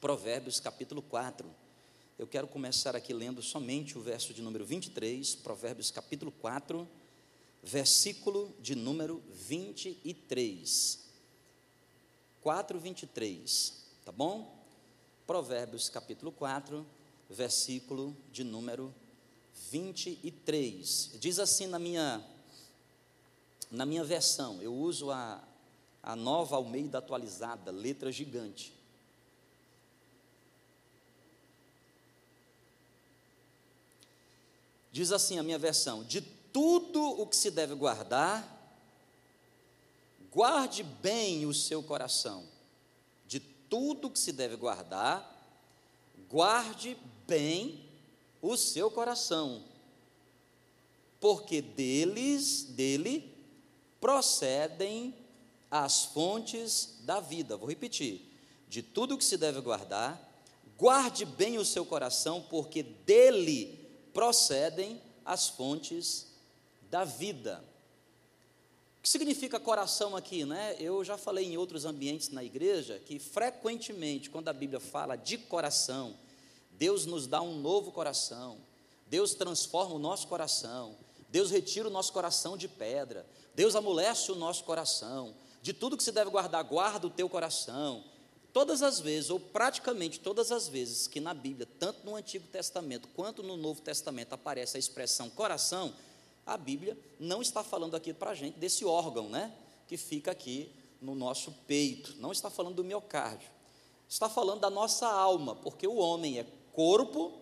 Provérbios capítulo 4. Eu quero começar aqui lendo somente o verso de número 23, Provérbios capítulo 4, versículo de número 23. 4, 23, tá bom? Provérbios capítulo 4, versículo de número 23. Diz assim na minha na minha versão, eu uso a, a nova Almeida atualizada, letra gigante. Diz assim a minha versão: de tudo o que se deve guardar, guarde bem o seu coração. De tudo o que se deve guardar, guarde bem o seu coração, porque deles, dele, procedem as fontes da vida. Vou repetir: de tudo o que se deve guardar, guarde bem o seu coração, porque dele procedem as fontes da vida. O que significa coração aqui, né? Eu já falei em outros ambientes na igreja que frequentemente, quando a Bíblia fala de coração, Deus nos dá um novo coração, Deus transforma o nosso coração, Deus retira o nosso coração de pedra, Deus amolece o nosso coração. De tudo que se deve guardar, guarda o teu coração. Todas as vezes, ou praticamente todas as vezes que na Bíblia, tanto no Antigo Testamento quanto no Novo Testamento, aparece a expressão coração, a Bíblia não está falando aqui para a gente desse órgão, né? Que fica aqui no nosso peito. Não está falando do miocárdio. Está falando da nossa alma, porque o homem é corpo,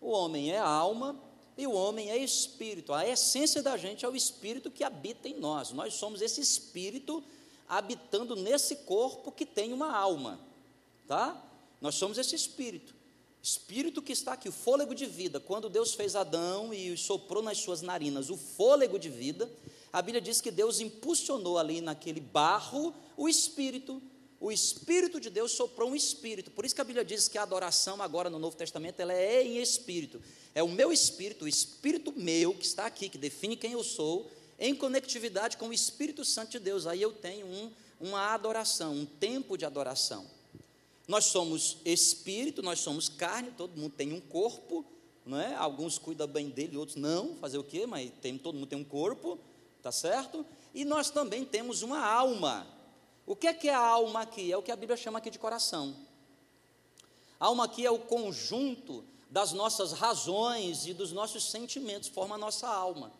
o homem é alma e o homem é espírito. A essência da gente é o espírito que habita em nós. Nós somos esse espírito habitando nesse corpo que tem uma alma, tá? Nós somos esse espírito. Espírito que está aqui, o fôlego de vida. Quando Deus fez Adão e soprou nas suas narinas o fôlego de vida, a Bíblia diz que Deus impulsionou ali naquele barro o espírito. O espírito de Deus soprou um espírito. Por isso que a Bíblia diz que a adoração agora no Novo Testamento ela é em espírito. É o meu espírito, o espírito meu que está aqui, que define quem eu sou, em conectividade com o Espírito Santo de Deus. Aí eu tenho um, uma adoração, um tempo de adoração. Nós somos espírito, nós somos carne, todo mundo tem um corpo, não é? Alguns cuidam bem dele, outros não, fazer o quê? Mas tem, todo mundo tem um corpo, tá certo? E nós também temos uma alma. O que é que é a alma aqui? É o que a Bíblia chama aqui de coração. A alma aqui é o conjunto das nossas razões e dos nossos sentimentos, forma a nossa alma.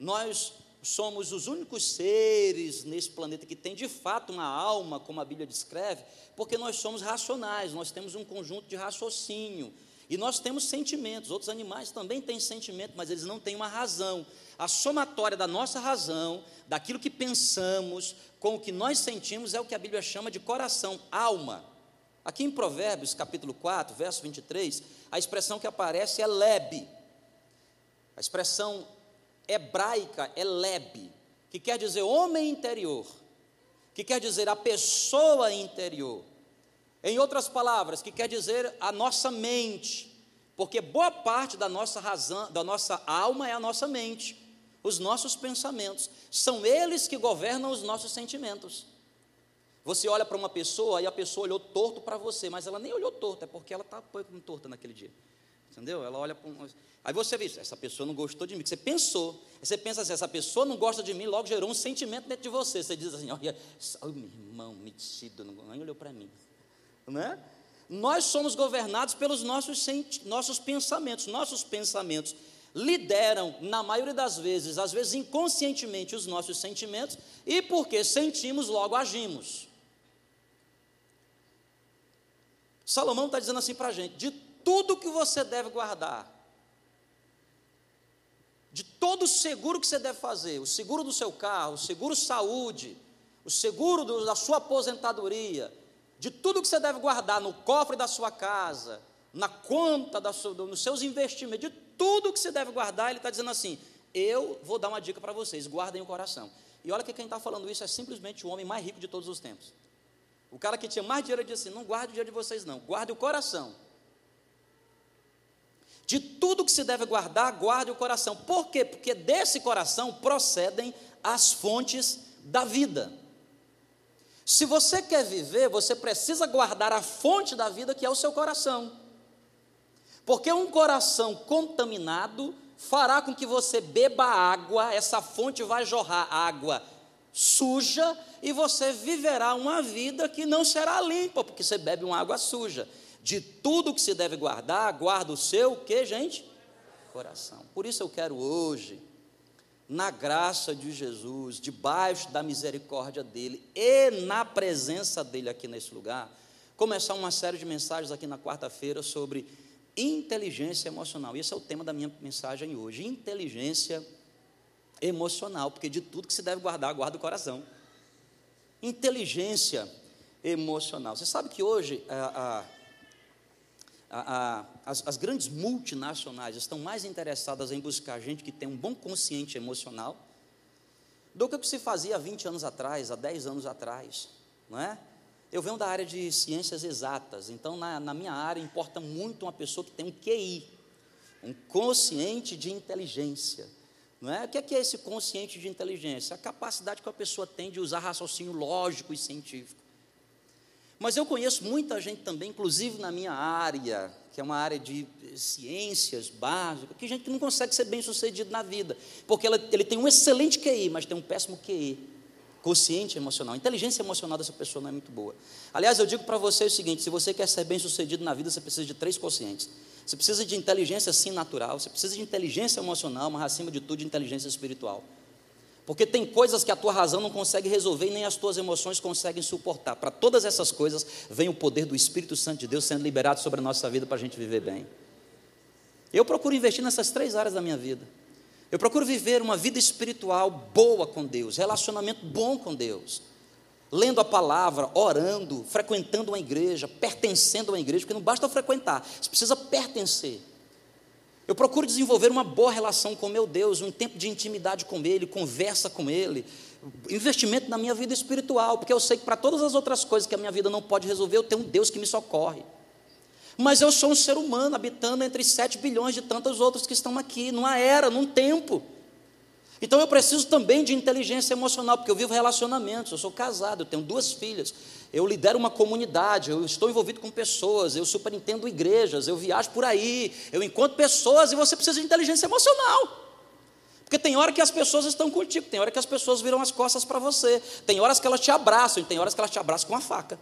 Nós somos os únicos seres nesse planeta que tem de fato uma alma, como a Bíblia descreve, porque nós somos racionais, nós temos um conjunto de raciocínio. E nós temos sentimentos, outros animais também têm sentimento, mas eles não têm uma razão. A somatória da nossa razão, daquilo que pensamos, com o que nós sentimos, é o que a Bíblia chama de coração, alma. Aqui em Provérbios, capítulo 4, verso 23, a expressão que aparece é lebe. A expressão hebraica é lebe, que quer dizer homem interior, que quer dizer a pessoa interior. Em outras palavras, que quer dizer a nossa mente, porque boa parte da nossa razão, da nossa alma é a nossa mente, os nossos pensamentos, são eles que governam os nossos sentimentos. Você olha para uma pessoa e a pessoa olhou torto para você, mas ela nem olhou torto, é porque ela está torta naquele dia. Entendeu? Ela olha para um. Aí você vê, essa pessoa não gostou de mim. Você pensou. Você pensa assim, essa pessoa não gosta de mim, logo gerou um sentimento dentro de você. Você diz assim, olha, oh, meu irmão, metido, não, nem olhou para mim. Né? Nós somos governados pelos nossos, nossos pensamentos. Nossos pensamentos lideram, na maioria das vezes, às vezes inconscientemente, os nossos sentimentos, e porque sentimos, logo agimos. Salomão está dizendo assim para a gente: de tudo que você deve guardar, de todo o seguro que você deve fazer, o seguro do seu carro, o seguro saúde, o seguro do, da sua aposentadoria, de tudo que você deve guardar no cofre da sua casa, na conta, da sua, nos seus investimentos, de tudo que você deve guardar, ele está dizendo assim: eu vou dar uma dica para vocês, guardem o coração. E olha que quem está falando isso é simplesmente o homem mais rico de todos os tempos. O cara que tinha mais dinheiro disse assim: não guarde o dinheiro de vocês, não, guarde o coração. De tudo que se deve guardar, guarde o coração. Por quê? Porque desse coração procedem as fontes da vida. Se você quer viver, você precisa guardar a fonte da vida que é o seu coração. Porque um coração contaminado fará com que você beba água, essa fonte vai jorrar água suja e você viverá uma vida que não será limpa, porque você bebe uma água suja. De tudo que se deve guardar, guarda o seu, que, gente? Coração. Por isso eu quero hoje, na graça de Jesus, debaixo da misericórdia dele e na presença dele aqui nesse lugar, começar uma série de mensagens aqui na quarta-feira sobre inteligência emocional. Esse é o tema da minha mensagem hoje. Inteligência emocional, porque de tudo que se deve guardar, guarda o coração. Inteligência emocional. Você sabe que hoje a, a, a, as, as grandes multinacionais estão mais interessadas em buscar gente que tem um bom consciente emocional do que o que se fazia há 20 anos atrás, há 10 anos atrás, não é? Eu venho da área de ciências exatas, então na, na minha área importa muito uma pessoa que tem um QI, um consciente de inteligência. Não é? O que é, que é esse consciente de inteligência? A capacidade que a pessoa tem de usar raciocínio lógico e científico. Mas eu conheço muita gente também, inclusive na minha área, que é uma área de ciências básicas, que gente que não consegue ser bem sucedido na vida, porque ela, ele tem um excelente QI, mas tem um péssimo QI consciente emocional. A inteligência emocional dessa pessoa não é muito boa. Aliás, eu digo para você o seguinte: se você quer ser bem sucedido na vida, você precisa de três conscientes. Você precisa de inteligência sim natural, você precisa de inteligência emocional, mas acima de tudo de inteligência espiritual. Porque tem coisas que a tua razão não consegue resolver e nem as tuas emoções conseguem suportar. Para todas essas coisas vem o poder do Espírito Santo de Deus sendo liberado sobre a nossa vida para a gente viver bem. Eu procuro investir nessas três áreas da minha vida. Eu procuro viver uma vida espiritual boa com Deus, relacionamento bom com Deus, lendo a palavra, orando, frequentando uma igreja, pertencendo a uma igreja, porque não basta frequentar, você precisa pertencer. Eu procuro desenvolver uma boa relação com meu Deus, um tempo de intimidade com Ele, conversa com Ele, investimento na minha vida espiritual, porque eu sei que para todas as outras coisas que a minha vida não pode resolver, eu tenho um Deus que me socorre. Mas eu sou um ser humano habitando entre 7 bilhões de tantos outros que estão aqui, numa era, num tempo. Então eu preciso também de inteligência emocional, porque eu vivo relacionamentos, eu sou casado, eu tenho duas filhas, eu lidero uma comunidade, eu estou envolvido com pessoas, eu superintendo igrejas, eu viajo por aí, eu encontro pessoas e você precisa de inteligência emocional. Porque tem hora que as pessoas estão contigo, tem hora que as pessoas viram as costas para você, tem horas que elas te abraçam e tem horas que elas te abraçam com a faca.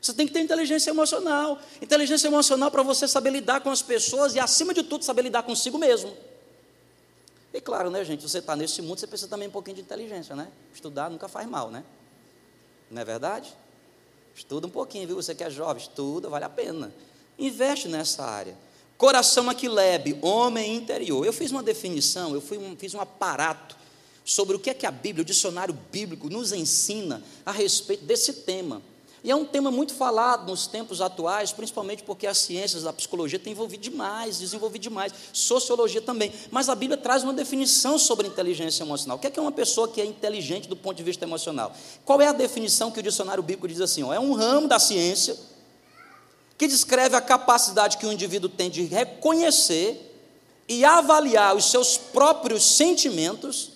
Você tem que ter inteligência emocional. Inteligência emocional para você saber lidar com as pessoas e, acima de tudo, saber lidar consigo mesmo. E claro, né, gente? Você está nesse mundo, você precisa também um pouquinho de inteligência, né? Estudar nunca faz mal, né? Não é verdade? Estuda um pouquinho, viu? Você que é jovem, estuda, vale a pena. Investe nessa área. Coração aquilebe, homem interior. Eu fiz uma definição, eu um, fiz um aparato sobre o que é que a Bíblia, o dicionário bíblico, nos ensina a respeito desse tema. E é um tema muito falado nos tempos atuais, principalmente porque as ciências da psicologia têm envolvido demais, desenvolvido demais, sociologia também. Mas a Bíblia traz uma definição sobre inteligência emocional. O que é, que é uma pessoa que é inteligente do ponto de vista emocional? Qual é a definição que o dicionário bíblico diz assim? Ó, é um ramo da ciência que descreve a capacidade que o indivíduo tem de reconhecer e avaliar os seus próprios sentimentos,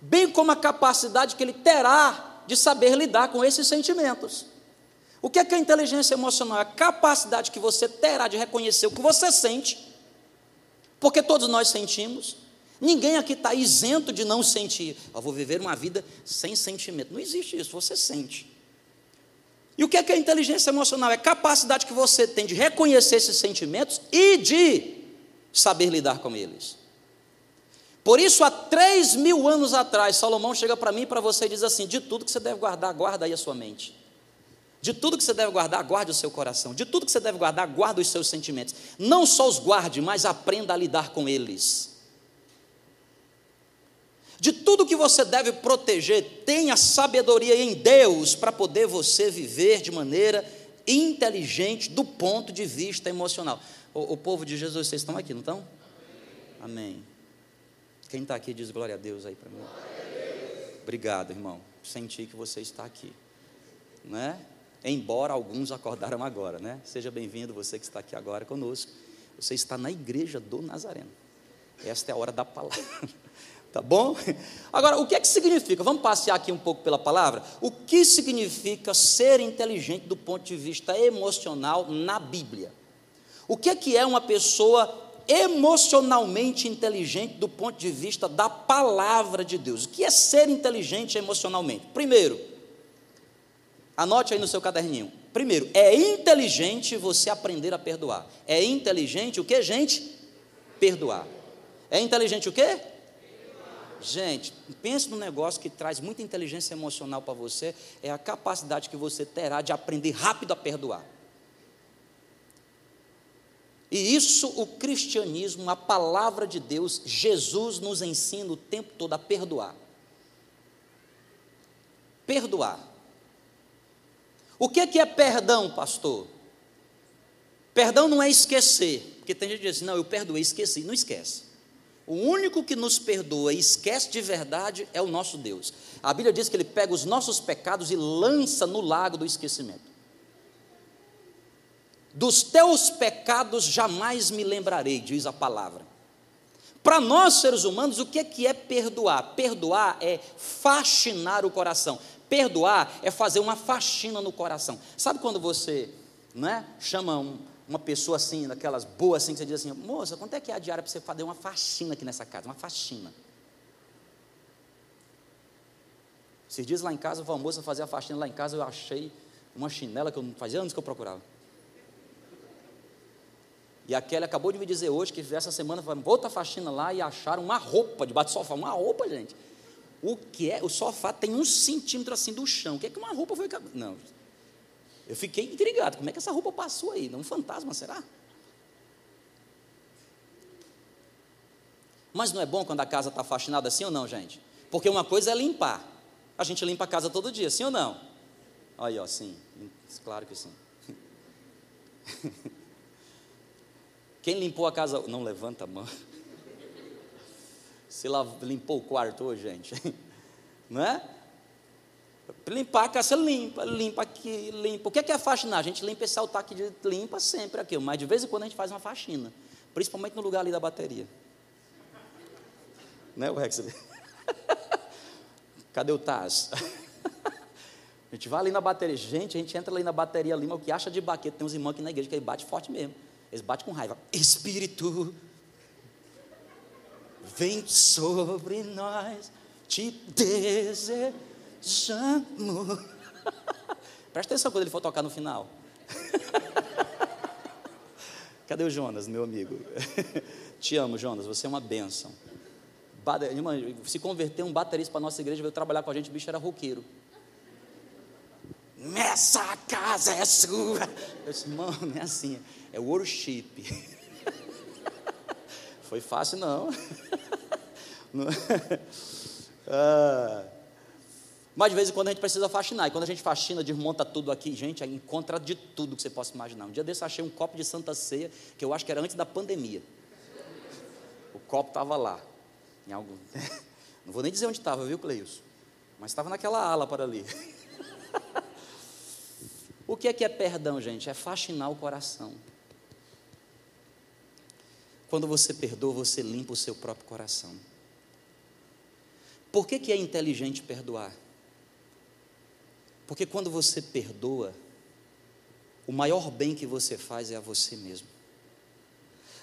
bem como a capacidade que ele terá de saber lidar com esses sentimentos. O que é, que é inteligência emocional? É a capacidade que você terá de reconhecer o que você sente, porque todos nós sentimos. Ninguém aqui está isento de não sentir. Eu vou viver uma vida sem sentimento. Não existe isso, você sente. E o que é, que é inteligência emocional? É a capacidade que você tem de reconhecer esses sentimentos e de saber lidar com eles. Por isso, há três mil anos atrás, Salomão chega para mim e para você e diz assim: de tudo que você deve guardar, guarda aí a sua mente. De tudo que você deve guardar, guarde o seu coração. De tudo que você deve guardar, guarda os seus sentimentos. Não só os guarde, mas aprenda a lidar com eles. De tudo que você deve proteger, tenha sabedoria em Deus para poder você viver de maneira inteligente do ponto de vista emocional. O, o povo de Jesus, vocês estão aqui, não estão? Amém. Quem está aqui diz glória a Deus aí para mim. Obrigado, irmão. Senti que você está aqui. Né? Embora alguns acordaram agora, né? Seja bem-vindo você que está aqui agora conosco. Você está na igreja do Nazareno. Esta é a hora da palavra. Tá bom? Agora, o que é que significa? Vamos passear aqui um pouco pela palavra. O que significa ser inteligente do ponto de vista emocional na Bíblia? O que é que é uma pessoa emocionalmente inteligente do ponto de vista da palavra de Deus? O que é ser inteligente emocionalmente? Primeiro, anote aí no seu caderninho. Primeiro, é inteligente você aprender a perdoar. É inteligente o que, gente? Perdoar. É inteligente o quê? Gente, pense num negócio que traz muita inteligência emocional para você, é a capacidade que você terá de aprender rápido a perdoar. E isso o cristianismo, a palavra de Deus, Jesus nos ensina o tempo todo a perdoar. Perdoar. O que é, é perdão, pastor? Perdão não é esquecer, porque tem gente que diz assim, não, eu perdoei, esqueci. Não esquece. O único que nos perdoa e esquece de verdade é o nosso Deus. A Bíblia diz que ele pega os nossos pecados e lança no lago do esquecimento. Dos teus pecados jamais me lembrarei, diz a palavra. Para nós seres humanos, o que é perdoar? Perdoar é faxinar o coração. Perdoar é fazer uma faxina no coração. Sabe quando você né, chama um, uma pessoa assim, daquelas boas assim, que você diz assim, moça, quanto é que é a diária para você fazer uma faxina aqui nessa casa? Uma faxina. Esses dias lá em casa, a moça fazer a faxina lá em casa, eu achei uma chinela que eu não fazia anos que eu procurava. E a Kelly acabou de me dizer hoje que essa semana foi outra faxina lá e acharam uma roupa debaixo do sofá. Uma roupa, gente. O que é? O sofá tem um centímetro assim do chão. O que é que uma roupa foi? Não, eu fiquei intrigado, como é que essa roupa passou aí? Um fantasma, será? Mas não é bom quando a casa está faxinada assim ou não, gente? Porque uma coisa é limpar. A gente limpa a casa todo dia, sim ou não? Aí, ó, sim. Claro que sim. Quem limpou a casa? Não levanta a mão. Se limpou o quarto hoje, gente. Não é? Limpar a casa, limpa, limpa aqui, limpa. O que é, que é faxinar? A gente limpa esse altar aqui, de, limpa sempre aqui, mas de vez em quando a gente faz uma faxina, principalmente no lugar ali da bateria. Né, o Rex? Cadê o Taz? A gente vai ali na bateria, gente, a gente entra ali na bateria ali, mas o que acha de baqueta? Tem uns irmãos aqui na igreja que ele bate forte mesmo. Eles batem com raiva. Espírito, vem sobre nós, te desejo chamo. Presta atenção quando ele for tocar no final. Cadê o Jonas, meu amigo? Te amo, Jonas, você é uma bênção. Se converter um baterista para a nossa igreja, veio trabalhar com a gente, o bicho era roqueiro. Essa casa é sua. Eu disse, mano, é assim, é worship. Foi fácil, não. ah. Mas de vez em quando a gente precisa faxinar. E quando a gente faxina, desmonta tudo aqui, gente, encontra de tudo que você possa imaginar. Um dia desse eu achei um copo de Santa Ceia, que eu acho que era antes da pandemia. O copo estava lá. Em algum... Não vou nem dizer onde estava, viu, Cleilson? Mas estava naquela ala para ali. O que é que é perdão, gente? É faxinar o coração. Quando você perdoa, você limpa o seu próprio coração. Por que, que é inteligente perdoar? Porque quando você perdoa, o maior bem que você faz é a você mesmo.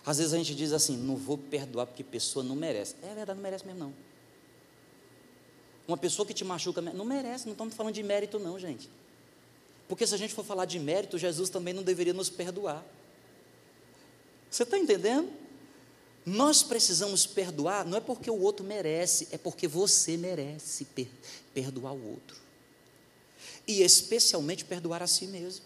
Às vezes a gente diz assim: não vou perdoar porque pessoa não merece. É verdade, não merece mesmo não. Uma pessoa que te machuca, não merece, não estamos falando de mérito, não, gente. Porque se a gente for falar de mérito, Jesus também não deveria nos perdoar. Você está entendendo? Nós precisamos perdoar, não é porque o outro merece, é porque você merece per perdoar o outro e especialmente perdoar a si mesmo.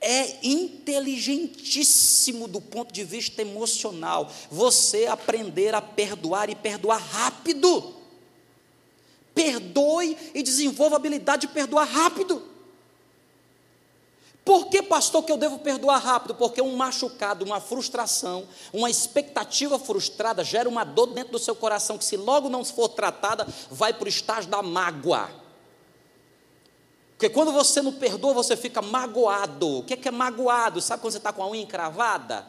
É inteligentíssimo do ponto de vista emocional você aprender a perdoar e perdoar rápido. Perdoe e desenvolva a habilidade de perdoar rápido. Por que, pastor, que eu devo perdoar rápido? Porque um machucado, uma frustração, uma expectativa frustrada gera uma dor dentro do seu coração que, se logo não for tratada, vai para o estágio da mágoa. Porque quando você não perdoa, você fica magoado. O que é, que é magoado? Sabe quando você está com a unha encravada?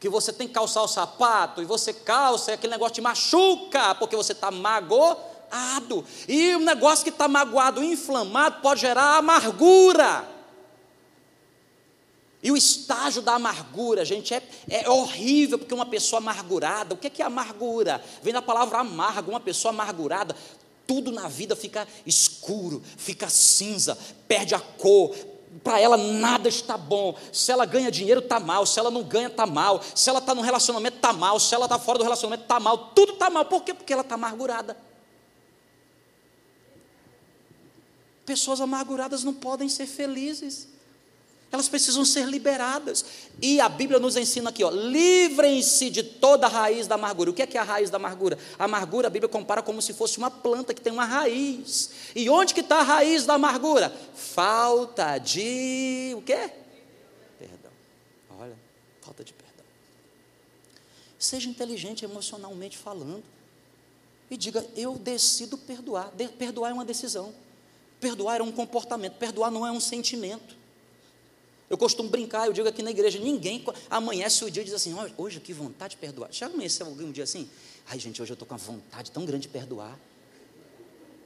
que você tem que calçar o sapato e você calça e aquele negócio te machuca, porque você está magoado. E um negócio que está magoado, inflamado, pode gerar amargura. E o estágio da amargura, gente, é, é horrível, porque uma pessoa amargurada, o que é, que é amargura? Vem da palavra amargo, uma pessoa amargurada, tudo na vida fica escuro, fica cinza, perde a cor, para ela nada está bom. Se ela ganha dinheiro, está mal. Se ela não ganha, está mal. Se ela está no relacionamento, está mal. Se ela está fora do relacionamento, está mal. Tudo está mal. Por quê? Porque ela está amargurada. Pessoas amarguradas não podem ser felizes. Elas precisam ser liberadas. E a Bíblia nos ensina aqui, ó, livrem-se de toda a raiz da amargura. O que é, que é a raiz da amargura? A amargura a Bíblia compara como se fosse uma planta que tem uma raiz. E onde que está a raiz da amargura? Falta de o quê? Perdão. Olha, falta de perdão. Seja inteligente emocionalmente falando. E diga, eu decido perdoar. De perdoar é uma decisão. Perdoar é um comportamento. Perdoar não é um sentimento. Eu costumo brincar, eu digo aqui na igreja, ninguém amanhece o dia e diz assim, hoje que vontade de perdoar. Já amanheceu alguém um dia assim? Ai, gente, hoje eu estou com uma vontade tão grande de perdoar.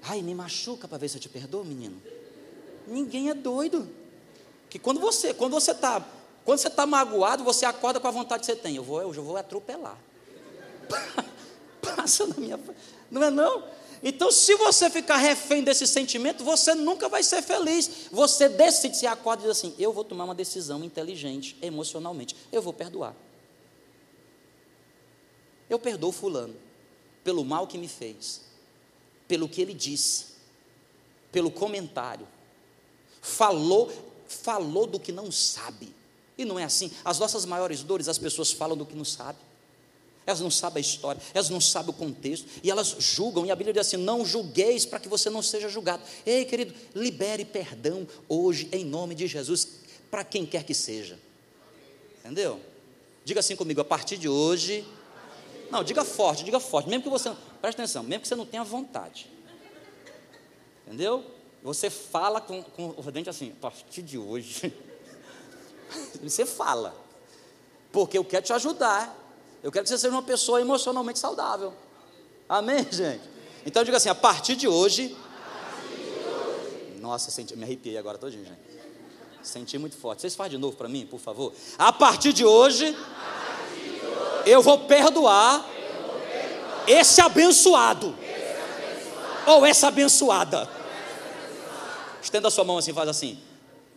Ai, me machuca para ver se eu te perdoo, menino. Ninguém é doido. Que quando você, quando você está, quando você está magoado, você acorda com a vontade que você tem. Eu vou, eu vou atropelar. Passa na minha, não é não? Então, se você ficar refém desse sentimento, você nunca vai ser feliz. Você decide, se acorda e diz assim: eu vou tomar uma decisão inteligente, emocionalmente. Eu vou perdoar. Eu perdoo Fulano pelo mal que me fez, pelo que ele disse, pelo comentário. Falou, falou do que não sabe. E não é assim. As nossas maiores dores, as pessoas falam do que não sabem elas não sabem a história, elas não sabem o contexto, e elas julgam, e a Bíblia diz assim: não julgueis para que você não seja julgado. Ei, querido, libere perdão hoje, em nome de Jesus, para quem quer que seja. Entendeu? Diga assim comigo, a partir de hoje. Não, diga forte, diga forte, mesmo que você. Preste atenção, mesmo que você não tenha vontade. Entendeu? Você fala com, com o dente assim, a partir de hoje. Você fala. Porque eu quero te ajudar. Eu quero que você seja uma pessoa emocionalmente saudável. Amém, gente? Então diga assim: a partir de hoje. Nossa, senti, me arrepiei agora todinho, gente. Senti muito forte. Vocês fazem de novo para mim, por favor? A partir de hoje, eu vou perdoar, esse abençoado, ou essa abençoada. Estenda a sua mão assim, faz assim.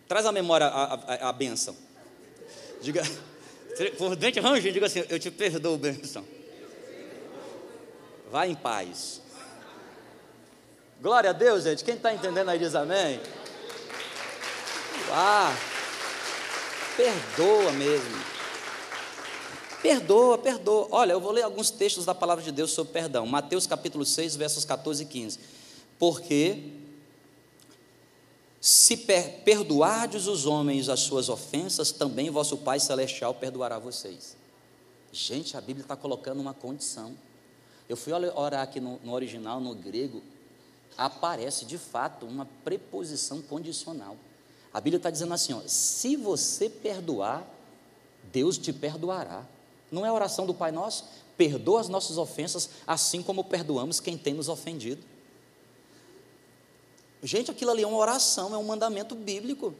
Traz à memória a, a, a benção. Diga, por dentro range, diga assim: Eu te perdoo, bênção. Vai em paz. Glória a Deus, gente. Quem está entendendo aí diz amém. Ah, perdoa mesmo. Perdoa, perdoa. Olha, eu vou ler alguns textos da palavra de Deus sobre perdão. Mateus capítulo 6, versos 14 e 15. Porque se per perdoardes os homens as suas ofensas, também vosso Pai Celestial perdoará vocês. Gente, a Bíblia está colocando uma condição. Eu fui orar aqui no, no original, no grego, aparece de fato uma preposição condicional. A Bíblia está dizendo assim: ó, se você perdoar, Deus te perdoará. Não é a oração do Pai Nosso? Perdoa as nossas ofensas, assim como perdoamos quem tem nos ofendido. Gente, aquilo ali é uma oração, é um mandamento bíblico.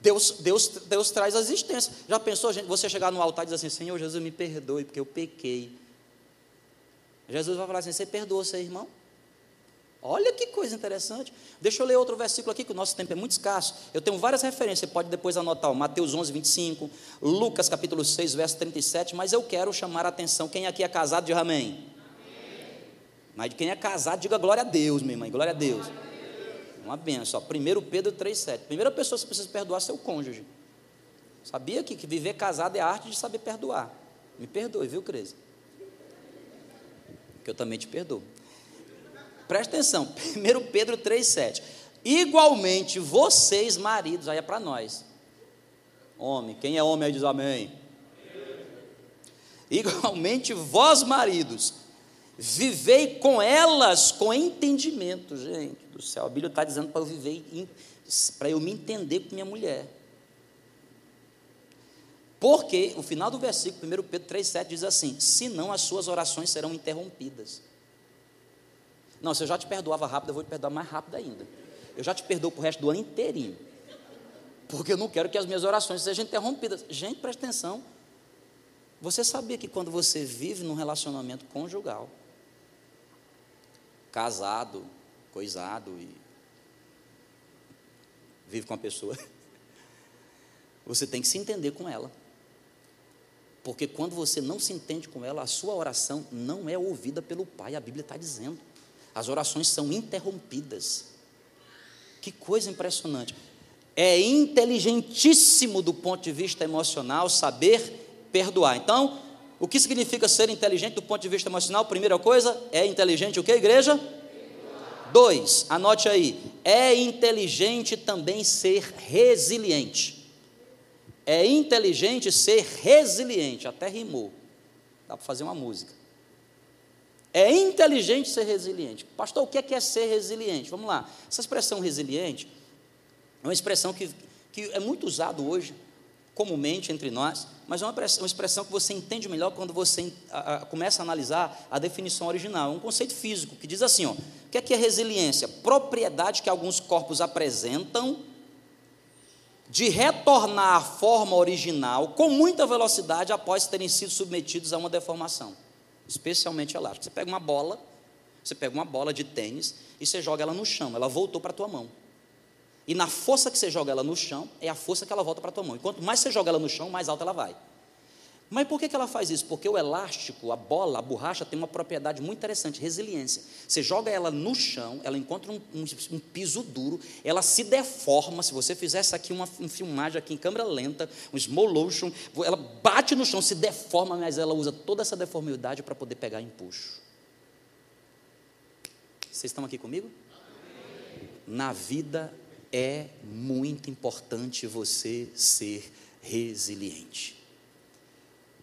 Deus, Deus, Deus traz a existência. Já pensou, gente, você chegar no altar e dizer assim: Senhor Jesus, me perdoe, porque eu pequei. Jesus vai falar assim: Você perdoou seu irmão? Olha que coisa interessante. Deixa eu ler outro versículo aqui, que o nosso tempo é muito escasso. Eu tenho várias referências, você pode depois anotar. Mateus 11, 25, Lucas capítulo 6, verso 37. Mas eu quero chamar a atenção. Quem aqui é casado, diga amém. amém. Mas quem é casado, diga glória a Deus, minha irmã, glória a Deus. Glória a Deus. Uma benção. 1 Pedro 3,7. Primeira pessoa que você precisa perdoar é seu cônjuge. Sabia que, que viver casado é a arte de saber perdoar. Me perdoe, viu, Cris? Que eu também te perdoo. Presta atenção. 1 Pedro 3,7. Igualmente, vocês, maridos, aí é para nós. Homem, quem é homem aí diz amém. Igualmente, vós, maridos, vivei com elas com entendimento, gente do céu. A Bíblia está dizendo para eu viver, para eu me entender com minha mulher. Porque o final do versículo, 1 Pedro 3,7 diz assim: senão as suas orações serão interrompidas. Não, se eu já te perdoava rápido, eu vou te perdoar mais rápido ainda. Eu já te perdoo para o resto do ano inteirinho. Porque eu não quero que as minhas orações sejam interrompidas. Gente, presta atenção. Você sabia que quando você vive num relacionamento conjugal, casado, coisado e vive com a pessoa, você tem que se entender com ela. Porque quando você não se entende com ela, a sua oração não é ouvida pelo Pai, a Bíblia está dizendo. As orações são interrompidas. Que coisa impressionante. É inteligentíssimo do ponto de vista emocional saber perdoar. Então, o que significa ser inteligente do ponto de vista emocional? Primeira coisa, é inteligente o que, igreja? Dois, anote aí. É inteligente também ser resiliente. É inteligente ser resiliente, até rimou. Dá para fazer uma música. É inteligente ser resiliente. Pastor, o que é, que é ser resiliente? Vamos lá. Essa expressão resiliente é uma expressão que, que é muito usada hoje, comumente entre nós, mas é uma, expressão que você entende melhor quando você começa a analisar a definição original. É um conceito físico que diz assim: ó, o que é, que é resiliência? Propriedade que alguns corpos apresentam de retornar à forma original com muita velocidade após terem sido submetidos a uma deformação, especialmente elástica. Você pega uma bola, você pega uma bola de tênis e você joga ela no chão, ela voltou para a tua mão. E na força que você joga ela no chão, é a força que ela volta para a tua mão. E quanto mais você joga ela no chão, mais alta ela vai. Mas por que, que ela faz isso? Porque o elástico, a bola, a borracha tem uma propriedade muito interessante, resiliência. Você joga ela no chão, ela encontra um, um, um piso duro, ela se deforma. Se você fizesse aqui uma, uma filmagem aqui em câmera lenta, um motion, ela bate no chão, se deforma, mas ela usa toda essa deformidade para poder pegar empuxo. Vocês estão aqui comigo? Na vida é muito importante você ser resiliente.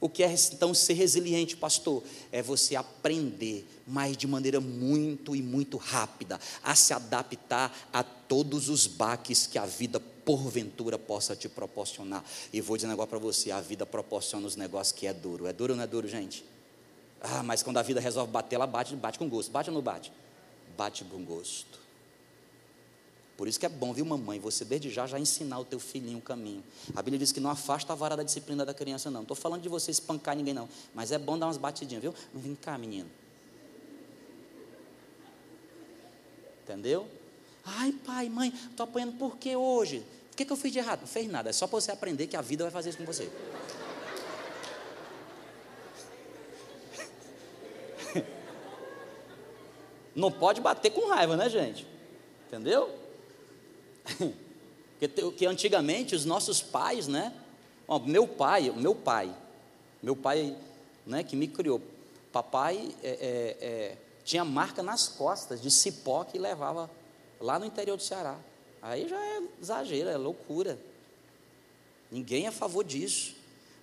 O que é então ser resiliente, pastor? É você aprender, mas de maneira muito e muito rápida, a se adaptar a todos os baques que a vida porventura possa te proporcionar. E vou dizer um negócio para você: a vida proporciona os negócios que é duro. É duro ou não é duro, gente? Ah, mas quando a vida resolve bater, ela bate, bate com gosto. Bate ou não bate? Bate com gosto. Por isso que é bom, viu, mamãe, você desde já já ensinar o teu filhinho o caminho. A Bíblia diz que não afasta a vara da disciplina da criança, não. Não estou falando de você espancar ninguém, não. Mas é bom dar umas batidinhas, viu? Vem cá, menino. Entendeu? Ai, pai, mãe, estou apanhando por que hoje? O que, que eu fiz de errado? Não fez nada. É só para você aprender que a vida vai fazer isso com você. Não pode bater com raiva, né, gente? Entendeu? que, que antigamente os nossos pais, né? Ó, meu pai, meu pai, meu pai, né, que me criou, papai é, é, é, tinha marca nas costas de cipó que levava lá no interior do Ceará. Aí já é exagero, é loucura. Ninguém é a favor disso.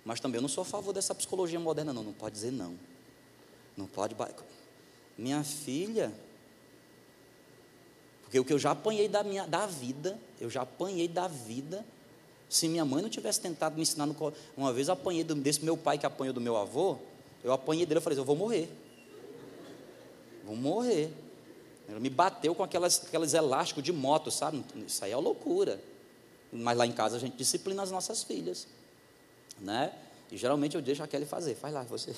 Mas também eu não sou a favor dessa psicologia moderna, não. Não pode dizer não. Não pode. Minha filha, porque o que eu já apanhei da, minha, da vida, eu já apanhei da vida. Se minha mãe não tivesse tentado me ensinar, no, uma vez eu apanhei desse meu pai que apanhou do meu avô, eu apanhei dele, eu falei, eu vou morrer. Vou morrer. Ele me bateu com aquelas, aqueles elásticos de moto, sabe? Isso aí é loucura. Mas lá em casa a gente disciplina as nossas filhas. Né? E geralmente eu deixo a Kelly fazer. Faz lá, você.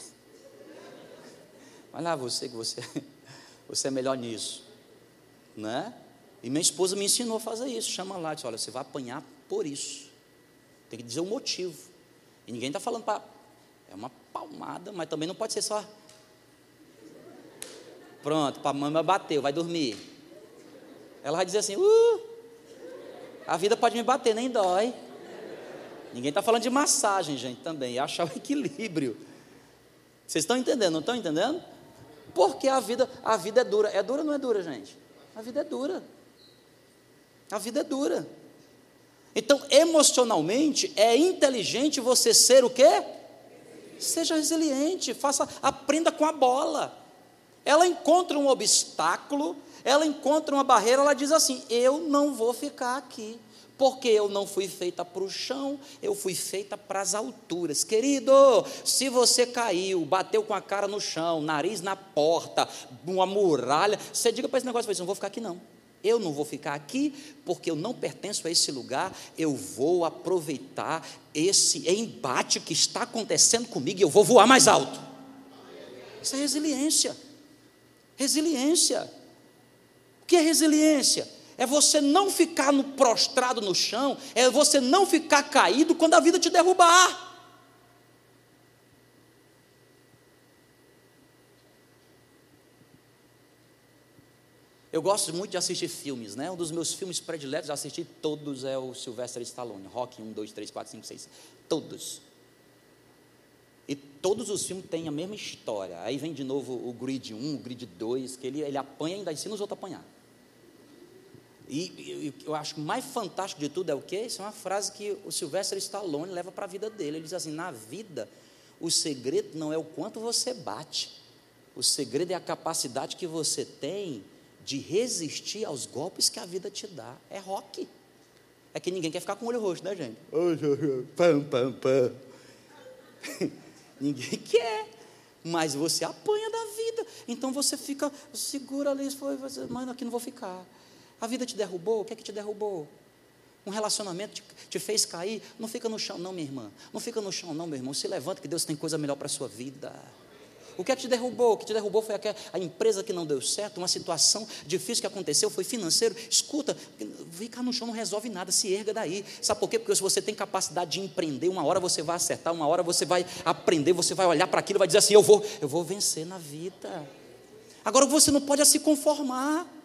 Vai lá, você, que você, você é melhor nisso né? E minha esposa me ensinou a fazer isso. Chama lá, diz: olha, você vai apanhar por isso. Tem que dizer o motivo. E ninguém está falando para. É uma palmada, mas também não pode ser só. Pronto, para a mãe bateu, vai dormir. Ela vai dizer assim: uh, a vida pode me bater, nem dói. Ninguém está falando de massagem, gente, também. E achar o equilíbrio. Vocês estão entendendo? Não estão entendendo? Porque a vida, a vida é dura. É dura ou não é dura, gente? A vida é dura. A vida é dura. Então, emocionalmente, é inteligente você ser o quê? Seja resiliente, faça, aprenda com a bola. Ela encontra um obstáculo, ela encontra uma barreira, ela diz assim: "Eu não vou ficar aqui, porque eu não fui feita para o chão, eu fui feita para as alturas. Querido, se você caiu, bateu com a cara no chão, nariz na porta, uma muralha, você diga para esse negócio, não vou ficar aqui não. Eu não vou ficar aqui porque eu não pertenço a esse lugar. Eu vou aproveitar esse embate que está acontecendo comigo e eu vou voar mais alto. Isso é resiliência. Resiliência. O que é resiliência? É você não ficar no, prostrado no chão, é você não ficar caído quando a vida te derrubar. Eu gosto muito de assistir filmes, né? Um dos meus filmes prediletos, assisti todos, é o Sylvester Stallone, Rock 1, 2, 3, 4, 5, 6, todos. E todos os filmes têm a mesma história. Aí vem de novo o Grid 1, o Grid 2, que ele, ele apanha e ainda ensina os outros a apanhar. E, eu acho mais fantástico de tudo é o quê? Isso é uma frase que o Sylvester Stallone leva para a vida dele. Ele diz assim: na vida, o segredo não é o quanto você bate, o segredo é a capacidade que você tem de resistir aos golpes que a vida te dá. É rock. É que ninguém quer ficar com o olho roxo, né, gente? Pam, pam, pam. ninguém quer. Mas você apanha da vida. Então você fica, segura ali, mas aqui não vou ficar. A vida te derrubou? O que é que te derrubou? Um relacionamento te, te, fez cair? Não fica no chão, não, minha irmã. Não fica no chão, não, meu irmão. Se levanta que Deus tem coisa melhor para a sua vida. O que é que te derrubou? O que te derrubou foi a empresa que não deu certo, uma situação difícil que aconteceu, foi financeiro. Escuta, ficar no chão não resolve nada, se erga daí. Sabe por quê? Porque se você tem capacidade de empreender, uma hora você vai acertar, uma hora você vai aprender, você vai olhar para aquilo e vai dizer assim: eu vou, eu vou vencer na vida. Agora você não pode se conformar.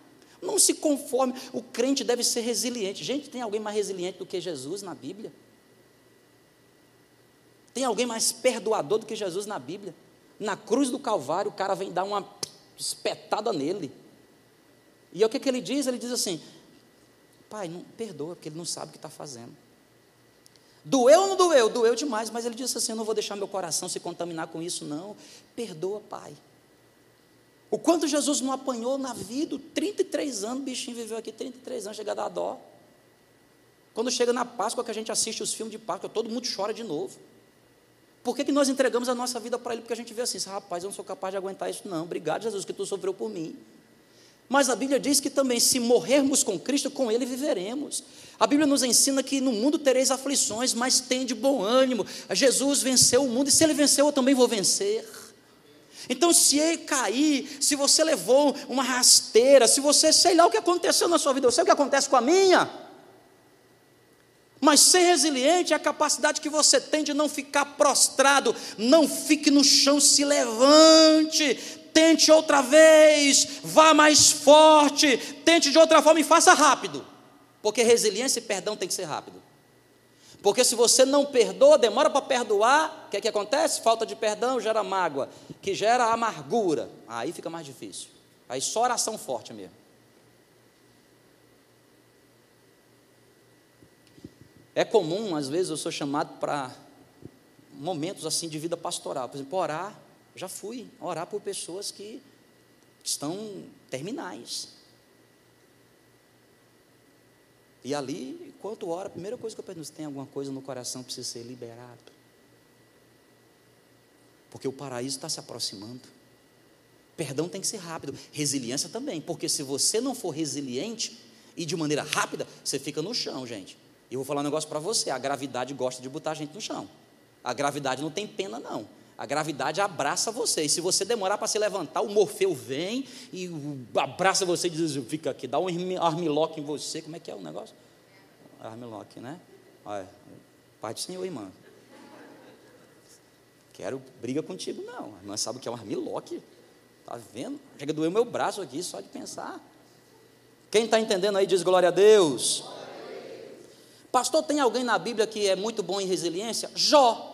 Não se conforme. O crente deve ser resiliente. Gente, tem alguém mais resiliente do que Jesus na Bíblia? Tem alguém mais perdoador do que Jesus na Bíblia? Na cruz do Calvário, o cara vem dar uma espetada nele. E o que, que ele diz? Ele diz assim: Pai, não perdoa, porque ele não sabe o que está fazendo. Doeu ou não doeu? Doeu demais, mas ele disse assim: Eu não vou deixar meu coração se contaminar com isso, não. Perdoa, Pai. O quanto Jesus não apanhou na vida, 33 anos, o bichinho viveu aqui 33 anos, chega a dar dó. Quando chega na Páscoa, que a gente assiste os filmes de Páscoa, todo mundo chora de novo. Por que, que nós entregamos a nossa vida para Ele? Porque a gente vê assim, rapaz, eu não sou capaz de aguentar isso. Não, obrigado, Jesus, que tu sofreu por mim. Mas a Bíblia diz que também, se morrermos com Cristo, com Ele viveremos. A Bíblia nos ensina que no mundo tereis aflições, mas tem de bom ânimo. Jesus venceu o mundo, e se Ele venceu, eu também vou vencer. Então, se ele cair, se você levou uma rasteira, se você, sei lá o que aconteceu na sua vida, eu sei o que acontece com a minha. Mas ser resiliente é a capacidade que você tem de não ficar prostrado, não fique no chão, se levante, tente outra vez, vá mais forte, tente de outra forma e faça rápido, porque resiliência e perdão tem que ser rápido. Porque se você não perdoa, demora para perdoar, o que, é que acontece? Falta de perdão gera mágoa, que gera amargura. Aí fica mais difícil. Aí só oração forte mesmo. É comum, às vezes, eu sou chamado para momentos assim de vida pastoral. Por exemplo, orar, já fui orar por pessoas que estão terminais. E ali, enquanto ora, a primeira coisa que eu pergunto, tem alguma coisa no coração que precisa ser liberado. Porque o paraíso está se aproximando. Perdão tem que ser rápido, resiliência também, porque se você não for resiliente e de maneira rápida, você fica no chão, gente. E eu vou falar um negócio para você: a gravidade gosta de botar a gente no chão. A gravidade não tem pena, não. A gravidade abraça você. E se você demorar para se levantar, o Morfeu vem e abraça você e diz: fica aqui, dá um armlock em você. Como é que é o negócio? Armlock, né? Olha, Pai do Senhor, irmã. Quero briga contigo, não. A irmã sabe o que é um armlock? Está vendo? Chega a doer meu braço aqui só de pensar. Quem está entendendo aí diz glória a Deus. Pastor, tem alguém na Bíblia que é muito bom em resiliência? Jó.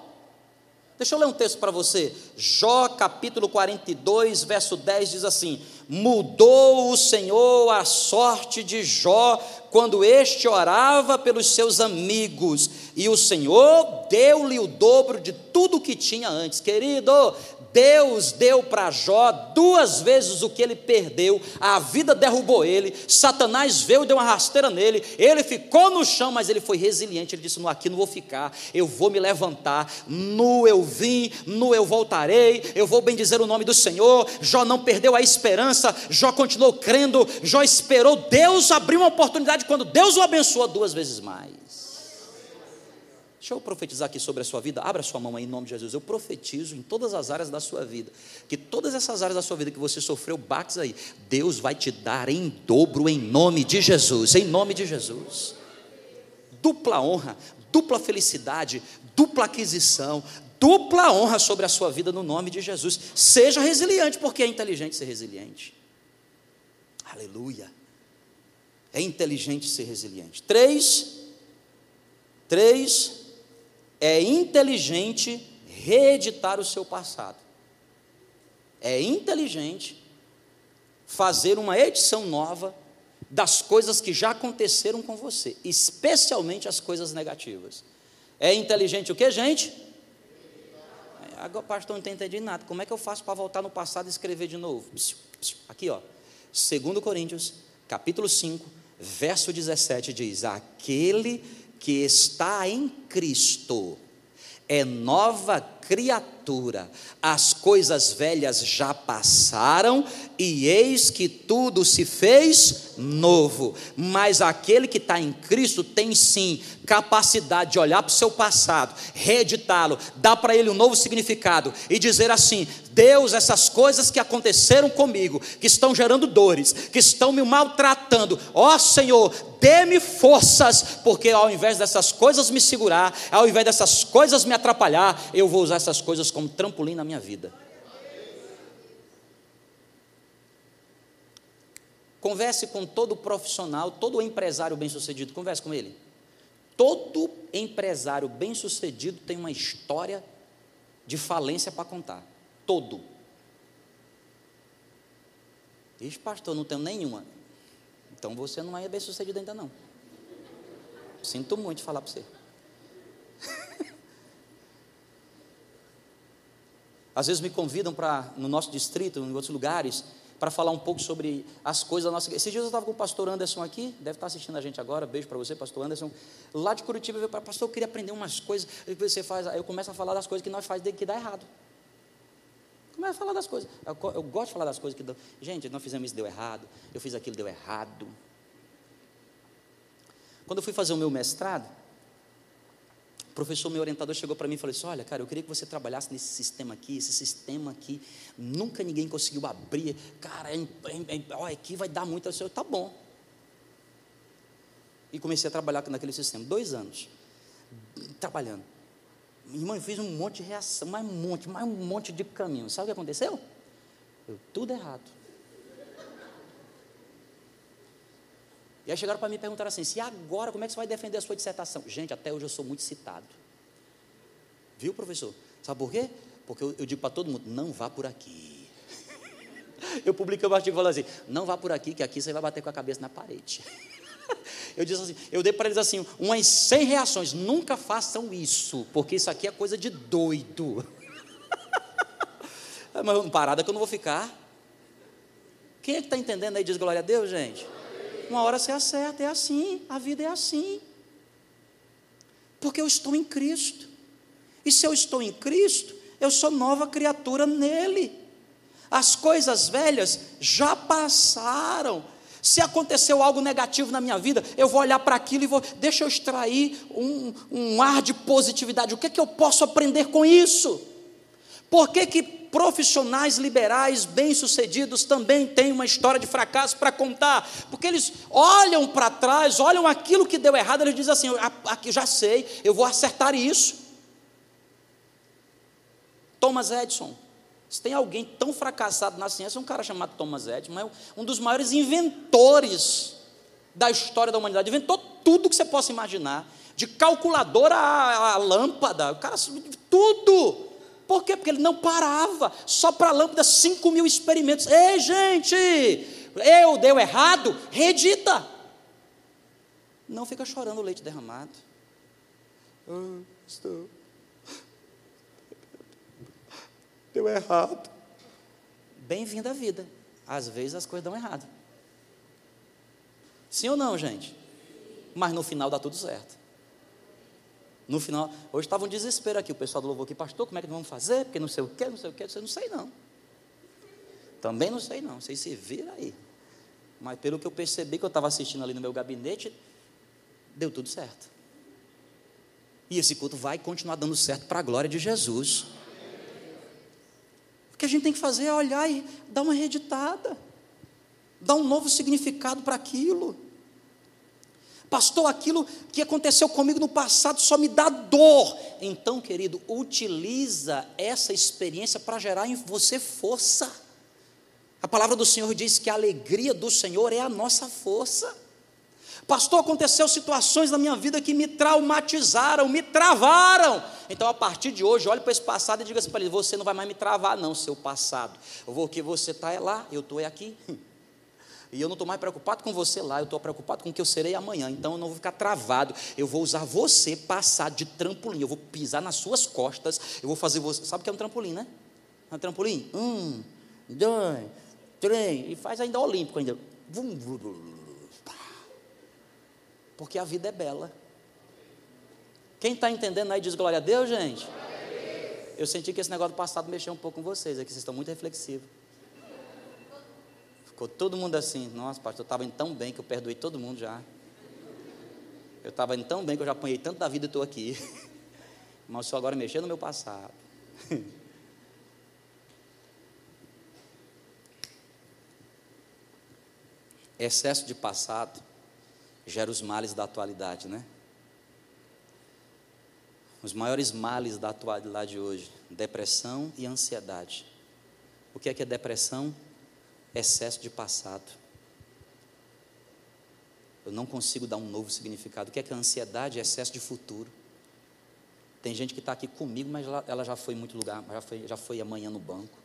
Deixa eu ler um texto para você. Jó capítulo 42, verso 10 diz assim: Mudou o Senhor a sorte de Jó quando este orava pelos seus amigos, e o Senhor deu-lhe o dobro de tudo que tinha antes. Querido, Deus deu para Jó duas vezes o que ele perdeu, a vida derrubou ele, Satanás veio e deu uma rasteira nele, ele ficou no chão, mas ele foi resiliente, ele disse: No, aqui não vou ficar, eu vou me levantar, nu eu vim, nu eu voltarei, eu vou bendizer o nome do Senhor. Jó não perdeu a esperança, Jó continuou crendo, Jó esperou, Deus abriu uma oportunidade quando Deus o abençoou duas vezes mais. Deixa eu profetizar aqui sobre a sua vida. Abra sua mão aí em nome de Jesus. Eu profetizo em todas as áreas da sua vida. Que todas essas áreas da sua vida que você sofreu baques aí, Deus vai te dar em dobro em nome de Jesus. Em nome de Jesus. Dupla honra, dupla felicidade, dupla aquisição, dupla honra sobre a sua vida no nome de Jesus. Seja resiliente, porque é inteligente ser resiliente. Aleluia. É inteligente ser resiliente. Três. Três é inteligente reeditar o seu passado. É inteligente fazer uma edição nova das coisas que já aconteceram com você, especialmente as coisas negativas. É inteligente o que, gente? Agora, pastor, não está entendendo nada. Como é que eu faço para voltar no passado e escrever de novo? Aqui, ó. 2 Coríntios, capítulo 5, verso 17 diz: Aquele que está em Cristo é nova criatura, as coisas velhas já passaram e eis que tudo se fez novo. Mas aquele que está em Cristo tem sim capacidade de olhar para o seu passado, reeditá-lo, dar para ele um novo significado e dizer assim: Deus, essas coisas que aconteceram comigo, que estão gerando dores, que estão me maltratando, ó Senhor, dê-me forças, porque ao invés dessas coisas me segurar, ao invés dessas coisas me atrapalhar, eu vou usar essas coisas como trampolim na minha vida. Converse com todo profissional, todo empresário bem-sucedido, converse com ele. Todo empresário bem-sucedido tem uma história de falência para contar. Todo. Diz, pastor, não tenho nenhuma. Então você não é bem-sucedido ainda não. Sinto muito falar para você. Às vezes me convidam para, no nosso distrito, em outros lugares, para falar um pouco sobre as coisas da nossa Esses dias eu estava com o pastor Anderson aqui, deve estar assistindo a gente agora, beijo para você, pastor Anderson. Lá de Curitiba, eu falei, pastor, eu queria aprender umas coisas. que você faz, aí eu começo a falar das coisas que nós fazemos que dá errado. Começa a falar das coisas. Eu, eu, gosto de falar das coisas que dão. Gente, nós fizemos isso, deu errado. Eu fiz aquilo, deu errado. Quando eu fui fazer o meu mestrado, o professor, meu orientador, chegou para mim e falou assim: Olha, cara, eu queria que você trabalhasse nesse sistema aqui, esse sistema aqui, nunca ninguém conseguiu abrir. Cara, é, é, é, olha, aqui vai dar muito. Eu disse, tá bom. E comecei a trabalhar naquele sistema, dois anos, trabalhando. Irmão, eu fiz um monte de reação, mais um monte, mais um monte de caminho. Sabe o que aconteceu? Eu, tudo errado. E aí chegaram para mim e perguntaram assim: se agora, como é que você vai defender a sua dissertação? Gente, até hoje eu sou muito citado. Viu, professor? Sabe por quê? Porque eu, eu digo para todo mundo: não vá por aqui. eu publiquei um artigo falando assim: não vá por aqui, que aqui você vai bater com a cabeça na parede. eu disse assim, eu dei para eles assim, umas 100 reações, nunca façam isso, porque isso aqui é coisa de doido. Mas parada que eu não vou ficar. Quem é que está entendendo aí? Diz glória a Deus, gente. Uma hora você acerta, é assim, a vida é assim. Porque eu estou em Cristo. E se eu estou em Cristo, eu sou nova criatura nele. As coisas velhas já passaram. Se aconteceu algo negativo na minha vida, eu vou olhar para aquilo e vou, deixa eu extrair um, um ar de positividade. O que é que eu posso aprender com isso? Por que, que profissionais liberais bem-sucedidos também têm uma história de fracasso para contar, porque eles olham para trás, olham aquilo que deu errado, eles dizem assim: aqui já sei, eu vou acertar isso. Thomas Edison. Se tem alguém tão fracassado na ciência, é um cara chamado Thomas Edison, mas um dos maiores inventores da história da humanidade. Inventou tudo que você possa imaginar, de calculadora a lâmpada, o cara tudo. Por quê? Porque ele não parava, só para a lâmpada, 5 mil experimentos. Ei, gente, eu deu errado, redita. Não fica chorando o leite derramado. Oh, estou. deu errado. Bem-vindo à vida. Às vezes as coisas dão errado. Sim ou não, gente? Mas no final dá tudo certo. No final, hoje estava um desespero aqui, o pessoal do louvor aqui, pastor, como é que nós vamos fazer? Porque não sei o que, não sei o que, eu não sei não. Também não sei não, vocês se viram aí. Mas pelo que eu percebi que eu estava assistindo ali no meu gabinete, deu tudo certo. E esse culto vai continuar dando certo para a glória de Jesus. O que a gente tem que fazer é olhar e dar uma reeditada, dar um novo significado para aquilo. Pastor, aquilo que aconteceu comigo no passado só me dá dor. Então, querido, utiliza essa experiência para gerar em você força. A palavra do Senhor diz que a alegria do Senhor é a nossa força. Pastor, aconteceu situações na minha vida que me traumatizaram, me travaram. Então, a partir de hoje, olhe para esse passado e diga assim para ele: você não vai mais me travar, não, seu passado. O que você está é lá, eu estou é aqui. E eu não estou mais preocupado com você lá, eu estou preocupado com o que eu serei amanhã. Então eu não vou ficar travado. Eu vou usar você passar de trampolim. Eu vou pisar nas suas costas. Eu vou fazer você. Sabe o que é um trampolim, né? Um trampolim? Um, dois, três. E faz ainda olímpico ainda. Porque a vida é bela. Quem está entendendo aí diz glória a Deus, gente? Eu senti que esse negócio do passado mexeu um pouco com vocês, é que vocês estão muito reflexivos. Ficou todo mundo assim, nossa, pastor, eu estava indo tão bem que eu perdoei todo mundo já. Eu estava indo tão bem que eu já apanhei tanto da vida e estou aqui. Mas senhor agora mexeu no meu passado. Excesso de passado gera os males da atualidade, né? Os maiores males da atualidade hoje: depressão e ansiedade. O que é que é depressão? Excesso de passado. Eu não consigo dar um novo significado. O que é que a ansiedade é excesso de futuro? Tem gente que está aqui comigo, mas ela, já foi em muito lugar, já foi, já foi amanhã no banco.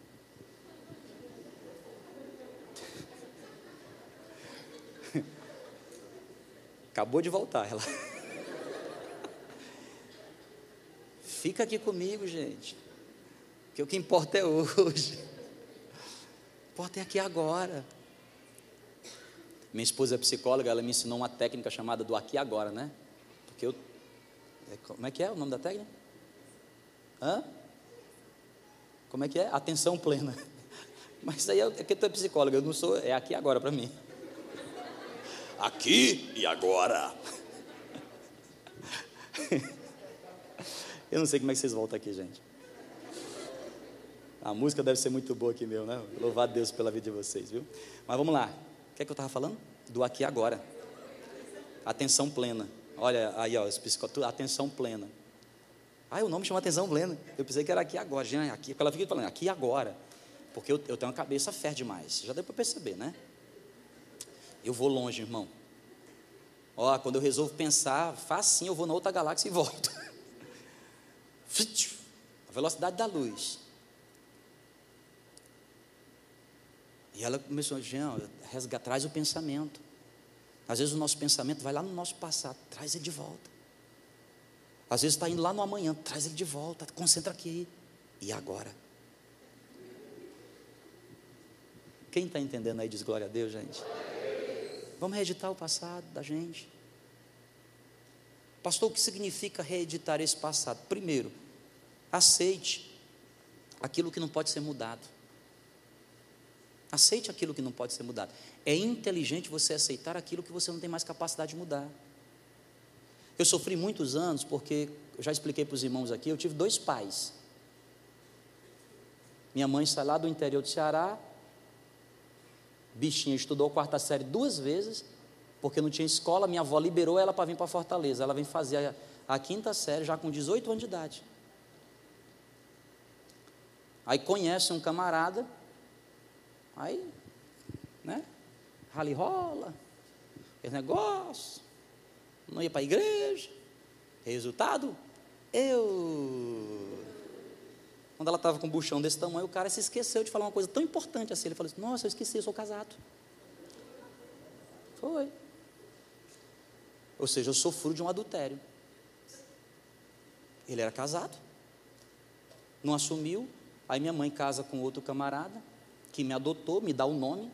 Acabou de voltar ela. Fica aqui comigo, gente. Que o que importa é hoje importa é aqui agora. Minha esposa é psicóloga, ela me ensinou uma técnica chamada do aqui agora, né? Porque eu. É, como é que é o nome da técnica? Hã? Como é que é? Atenção plena. Mas aí é que tu é psicóloga, eu não sou, é aqui agora para mim. Aqui e agora. Eu não sei como é que vocês voltam aqui, gente. A música deve ser muito boa aqui meu, né? Louvado Deus pela vida de vocês, viu? Mas vamos lá. O que é que eu estava falando? Do aqui agora. Atenção plena. Olha aí, ó, atenção plena. Ah, o nome chama atenção plena. Eu pensei que era aqui agora. Já, aqui, ela fica falando, aqui agora. Porque eu, eu tenho uma cabeça fértil demais. Já deu para perceber, né? Eu vou longe, irmão. Ó, quando eu resolvo pensar, facinho, eu vou na outra galáxia e volto. A velocidade da luz. E ela começou a dizer, resgatar, traz o pensamento. Às vezes o nosso pensamento vai lá no nosso passado, traz ele de volta. Às vezes está indo lá no amanhã, traz ele de volta, concentra aqui. E agora? Quem está entendendo aí diz glória a Deus, gente? Vamos reeditar o passado da gente. Pastor, o que significa reeditar esse passado? Primeiro, aceite aquilo que não pode ser mudado. Aceite aquilo que não pode ser mudado. É inteligente você aceitar aquilo que você não tem mais capacidade de mudar. Eu sofri muitos anos porque, eu já expliquei para os irmãos aqui, eu tive dois pais. Minha mãe sai lá do interior do Ceará, bichinha, estudou a quarta série duas vezes, porque não tinha escola, minha avó liberou ela para vir para Fortaleza. Ela vem fazer a, a quinta série já com 18 anos de idade. Aí conhece um camarada Aí, né? Rali rola, esse negócio, não ia para a igreja. Resultado, eu. Quando ela estava com um buchão desse tamanho, o cara se esqueceu de falar uma coisa tão importante assim. Ele falou assim: Nossa, eu esqueci, eu sou casado. Foi. Ou seja, eu sou de um adultério. Ele era casado, não assumiu, Aí minha mãe casa com outro camarada, que me adotou, me dá o nome,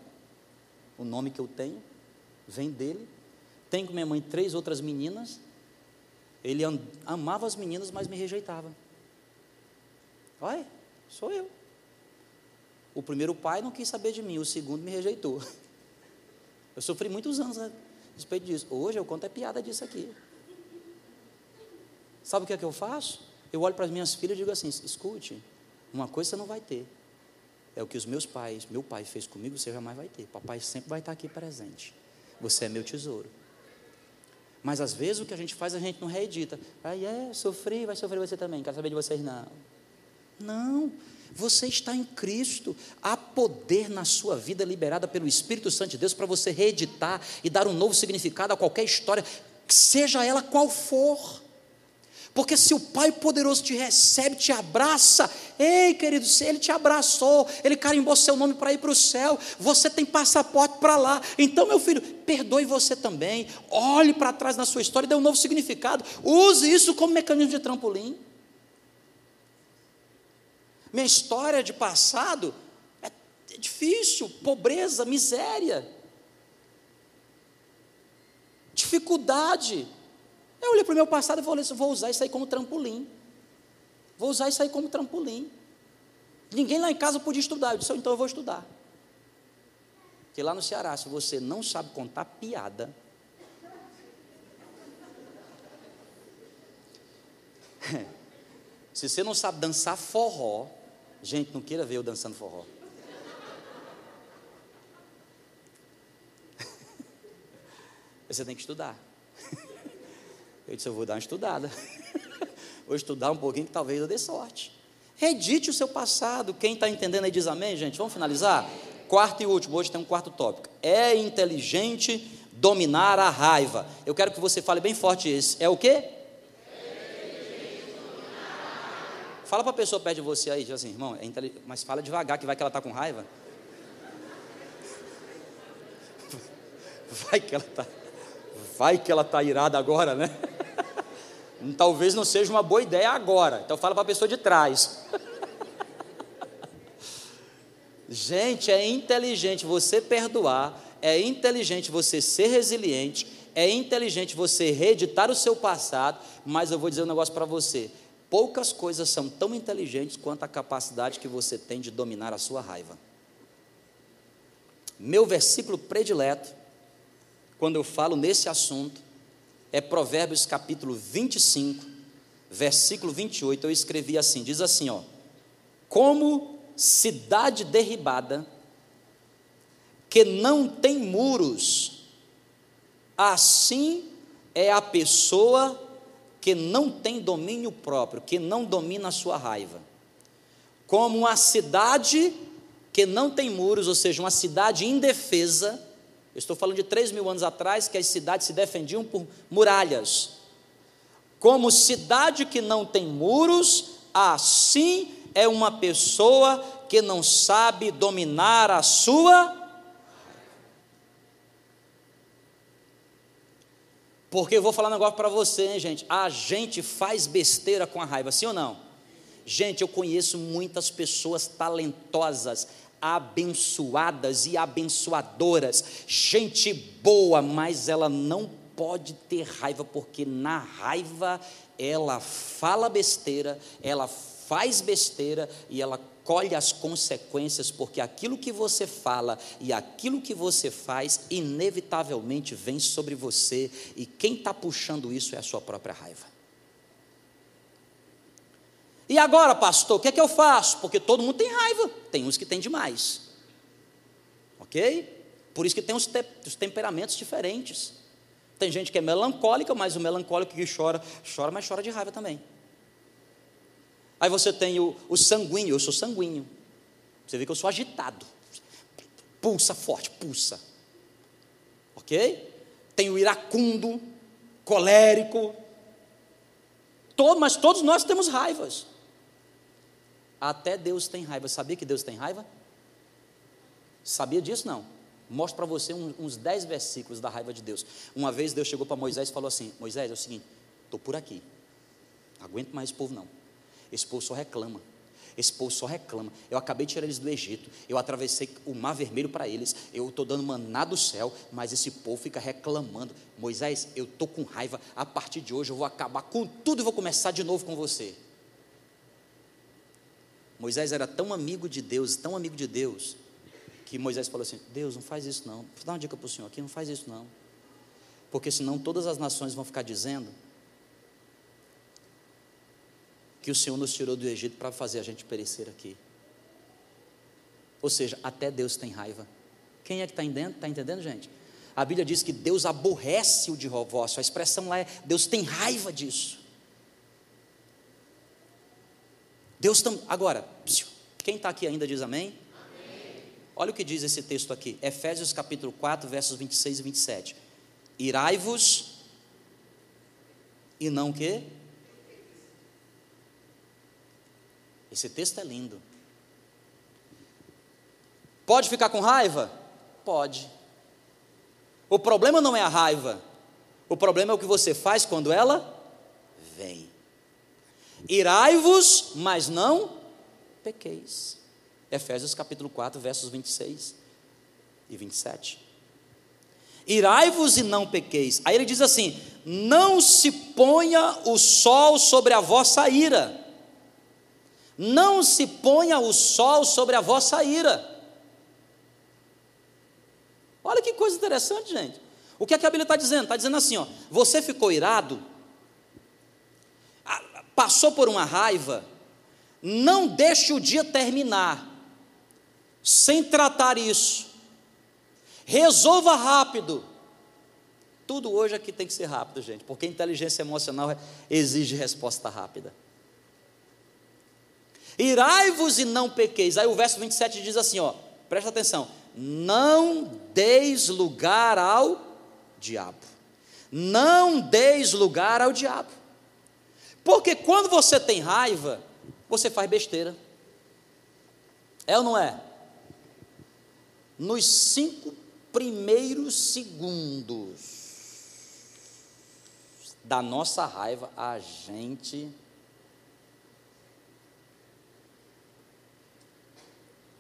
o nome que eu tenho, vem dele. Tenho com minha mãe três outras meninas. Ele amava as meninas, mas me rejeitava. Olha, sou eu. O primeiro pai não quis saber de mim, o segundo me rejeitou. Eu sofri muitos anos a respeito disso. Hoje eu conto a piada disso aqui. Sabe o que é que eu faço? Eu olho para as minhas filhas e digo assim: escute, uma coisa você não vai ter. É o que os meus pais, meu pai fez comigo, você jamais vai ter. Papai sempre vai estar aqui presente. Você é meu tesouro. Mas às vezes o que a gente faz, a gente não reedita. Aí é, sofri, vai sofrer você também. Quero saber de vocês, não. Não. Você está em Cristo. Há poder na sua vida liberada pelo Espírito Santo de Deus para você reeditar e dar um novo significado a qualquer história, seja ela qual for. Porque se o Pai poderoso te recebe, te abraça, ei querido, se Ele te abraçou, Ele carimbou seu nome para ir para o céu, você tem passaporte para lá. Então, meu filho, perdoe você também, olhe para trás na sua história, dê um novo significado, use isso como mecanismo de trampolim. Minha história de passado é difícil, pobreza, miséria, dificuldade. Eu olhei para o meu passado e falei assim: vou usar isso aí como trampolim. Vou usar isso aí como trampolim. Ninguém lá em casa podia estudar. Eu disse: então eu vou estudar. Porque lá no Ceará, se você não sabe contar piada, se você não sabe dançar forró, gente, não queira ver eu dançando forró. você tem que estudar. Eu disse, eu vou dar uma estudada. vou estudar um pouquinho que talvez eu dê sorte. Redite o seu passado. Quem está entendendo aí diz amém, gente. Vamos finalizar? Quarto e último, hoje tem um quarto tópico. É inteligente dominar a raiva. Eu quero que você fale bem forte esse. É o quê? Fala para a pessoa perto de você aí, diz assim, irmão, é mas fala devagar que vai que ela está com raiva. Vai que ela está. Vai que ela está irada agora, né? Talvez não seja uma boa ideia agora. Então fala para a pessoa de trás. Gente, é inteligente você perdoar, é inteligente você ser resiliente, é inteligente você reeditar o seu passado, mas eu vou dizer um negócio para você: poucas coisas são tão inteligentes quanto a capacidade que você tem de dominar a sua raiva. Meu versículo predileto, quando eu falo nesse assunto, é Provérbios capítulo 25, versículo 28. Eu escrevi assim: diz assim, ó. Como cidade derribada, que não tem muros, assim é a pessoa que não tem domínio próprio, que não domina a sua raiva. Como uma cidade que não tem muros, ou seja, uma cidade indefesa, eu estou falando de três mil anos atrás, que as cidades se defendiam por muralhas. Como cidade que não tem muros, assim é uma pessoa que não sabe dominar a sua. Porque eu vou falar um negócio para você, hein, gente. A gente faz besteira com a raiva, sim ou não? Gente, eu conheço muitas pessoas talentosas, abençoadas e abençoadoras, gente boa, mas ela não pode ter raiva, porque na raiva ela fala besteira, ela faz besteira e ela colhe as consequências, porque aquilo que você fala e aquilo que você faz, inevitavelmente vem sobre você, e quem está puxando isso é a sua própria raiva. E agora, pastor, o que é que eu faço? Porque todo mundo tem raiva, tem uns que tem demais. Ok? Por isso que tem os, te os temperamentos diferentes. Tem gente que é melancólica, mas o melancólico que chora, chora, mas chora de raiva também. Aí você tem o, o sanguíneo, eu sou sanguíneo. Você vê que eu sou agitado. Pulsa forte, pulsa. Ok? Tem o iracundo, colérico. Todo, mas todos nós temos raivas. Até Deus tem raiva. Sabia que Deus tem raiva? Sabia disso? Não. Mostro para você uns dez versículos da raiva de Deus. Uma vez Deus chegou para Moisés e falou assim: Moisés, é o seguinte, estou por aqui. Não aguento mais esse povo, não. Esse povo só reclama. Esse povo só reclama. Eu acabei de tirar eles do Egito. Eu atravessei o mar vermelho para eles. Eu estou dando maná do céu. Mas esse povo fica reclamando. Moisés, eu estou com raiva. A partir de hoje eu vou acabar com tudo e vou começar de novo com você. Moisés era tão amigo de Deus, tão amigo de Deus, que Moisés falou assim: Deus, não faz isso não. Vou dar uma dica para o senhor aqui: não faz isso não. Porque senão todas as nações vão ficar dizendo que o Senhor nos tirou do Egito para fazer a gente perecer aqui. Ou seja, até Deus tem raiva. Quem é que está entendendo? Está entendendo, gente? A Bíblia diz que Deus aborrece o divórcio. A expressão lá é Deus tem raiva disso. Deus tam... Agora, quem está aqui ainda diz amém? amém? Olha o que diz esse texto aqui, Efésios capítulo 4, versos 26 e 27. Irai-vos e não o quê? Esse texto é lindo. Pode ficar com raiva? Pode. O problema não é a raiva. O problema é o que você faz quando ela vem. Irai-vos, mas não pequeis. Efésios capítulo 4, versos 26 e 27. Irai-vos e não pequeis. Aí ele diz assim: Não se ponha o sol sobre a vossa ira não se ponha o sol sobre a vossa ira. Olha que coisa interessante, gente. O que, é que a Bíblia está dizendo? Está dizendo assim: ó, você ficou irado, passou por uma raiva, não deixe o dia terminar sem tratar isso. Resolva rápido. Tudo hoje aqui tem que ser rápido, gente, porque inteligência emocional exige resposta rápida. Irai-vos e não pequeis. Aí o verso 27 diz assim: ó, presta atenção. Não deis lugar ao diabo. Não deis lugar ao diabo. Porque quando você tem raiva, você faz besteira. É ou não é? Nos cinco primeiros segundos da nossa raiva, a gente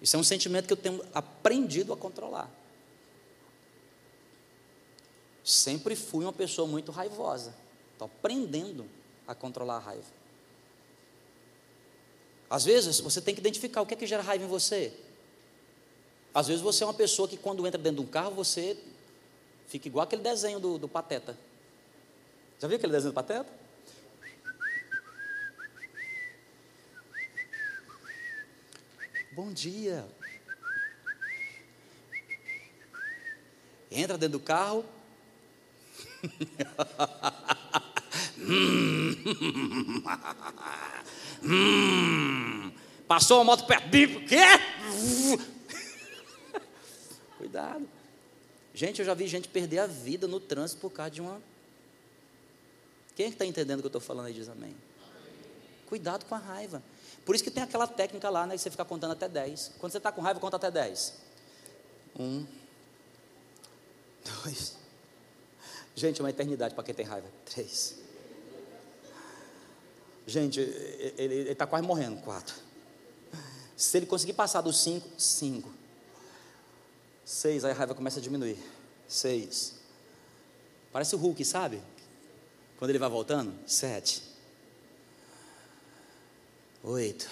Isso é um sentimento que eu tenho aprendido a controlar. Sempre fui uma pessoa muito raivosa. Estou aprendendo a controlar a raiva. Às vezes você tem que identificar o que é que gera raiva em você. Às vezes você é uma pessoa que quando entra dentro de um carro, você fica igual aquele desenho do, do Pateta. Já viu aquele desenho do Pateta? Bom dia. Entra dentro do carro. Passou a moto perto. Quê? Cuidado. Gente, eu já vi gente perder a vida no trânsito por causa de uma. Quem está entendendo o que eu estou falando aí? Diz amém. Cuidado com a raiva. Por isso que tem aquela técnica lá, né? Que você fica contando até 10. Quando você está com raiva, conta até 10. Um, dois. Gente, é uma eternidade para quem tem raiva. Três. Gente, ele está quase morrendo. Quatro. Se ele conseguir passar dos cinco, cinco. Seis, aí a raiva começa a diminuir. Seis. Parece o Hulk, sabe? Quando ele vai voltando. Sete oito.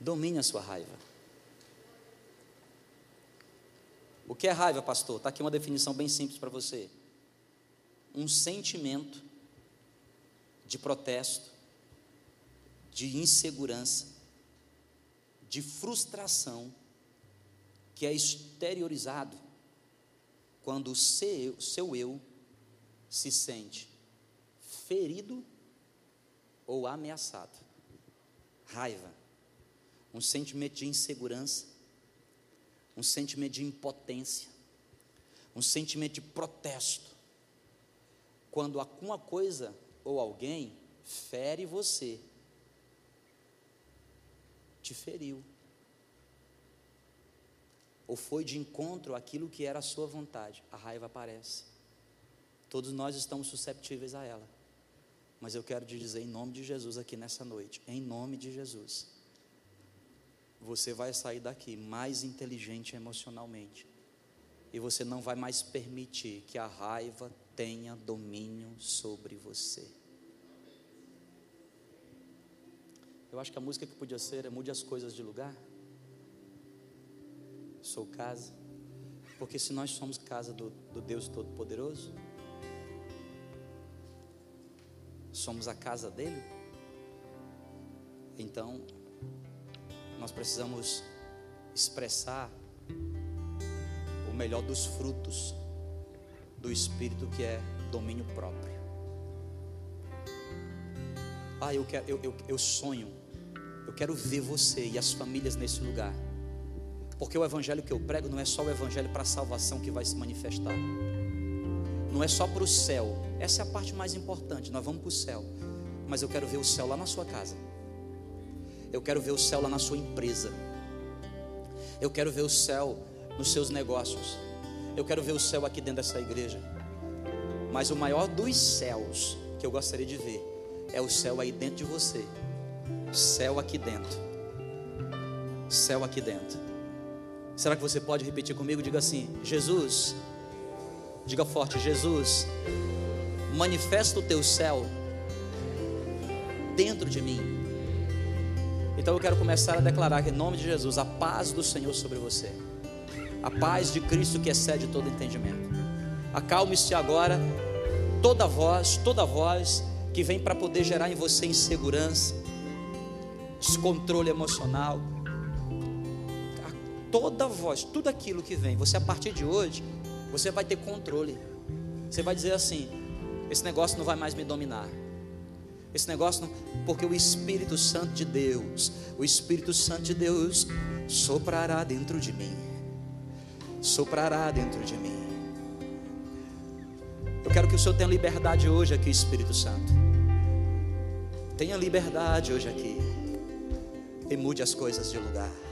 Domine a sua raiva. O que é raiva, pastor? Está aqui uma definição bem simples para você. Um sentimento de protesto, de insegurança, de frustração, que é exteriorizado quando o seu, eu se sente ferido ou ameaçado. Raiva, um sentimento de insegurança, um sentimento de impotência, um sentimento de protesto. Quando alguma coisa ou alguém fere você, te feriu, ou foi de encontro àquilo que era a sua vontade, a raiva aparece. Todos nós estamos susceptíveis a ela. Mas eu quero te dizer em nome de Jesus aqui nessa noite, em nome de Jesus. Você vai sair daqui mais inteligente emocionalmente. E você não vai mais permitir que a raiva tenha domínio sobre você. Eu acho que a música que podia ser é Mude as Coisas de Lugar. Sou casa. Porque se nós somos casa do, do Deus Todo-Poderoso, somos a casa dele, então nós precisamos expressar o melhor dos frutos do Espírito que é domínio próprio. Ah, eu, quero, eu, eu, eu sonho, eu quero ver você e as famílias nesse lugar. Porque o evangelho que eu prego não é só o evangelho para a salvação que vai se manifestar. Não é só para o céu. Essa é a parte mais importante. Nós vamos para o céu. Mas eu quero ver o céu lá na sua casa. Eu quero ver o céu lá na sua empresa. Eu quero ver o céu nos seus negócios. Eu quero ver o céu aqui dentro dessa igreja. Mas o maior dos céus que eu gostaria de ver é o céu aí dentro de você. Céu aqui dentro. Céu aqui dentro. Será que você pode repetir comigo? Diga assim: Jesus, diga forte: Jesus, manifesta o teu céu dentro de mim. Então eu quero começar a declarar em nome de Jesus, a paz do Senhor sobre você, a paz de Cristo que excede todo entendimento. Acalme-se agora, toda voz, toda voz que vem para poder gerar em você insegurança, descontrole emocional toda voz, tudo aquilo que vem, você a partir de hoje, você vai ter controle. Você vai dizer assim: esse negócio não vai mais me dominar. Esse negócio não, porque o Espírito Santo de Deus, o Espírito Santo de Deus soprará dentro de mim. Soprará dentro de mim. Eu quero que o Senhor tenha liberdade hoje aqui, Espírito Santo. Tenha liberdade hoje aqui. E mude as coisas de lugar.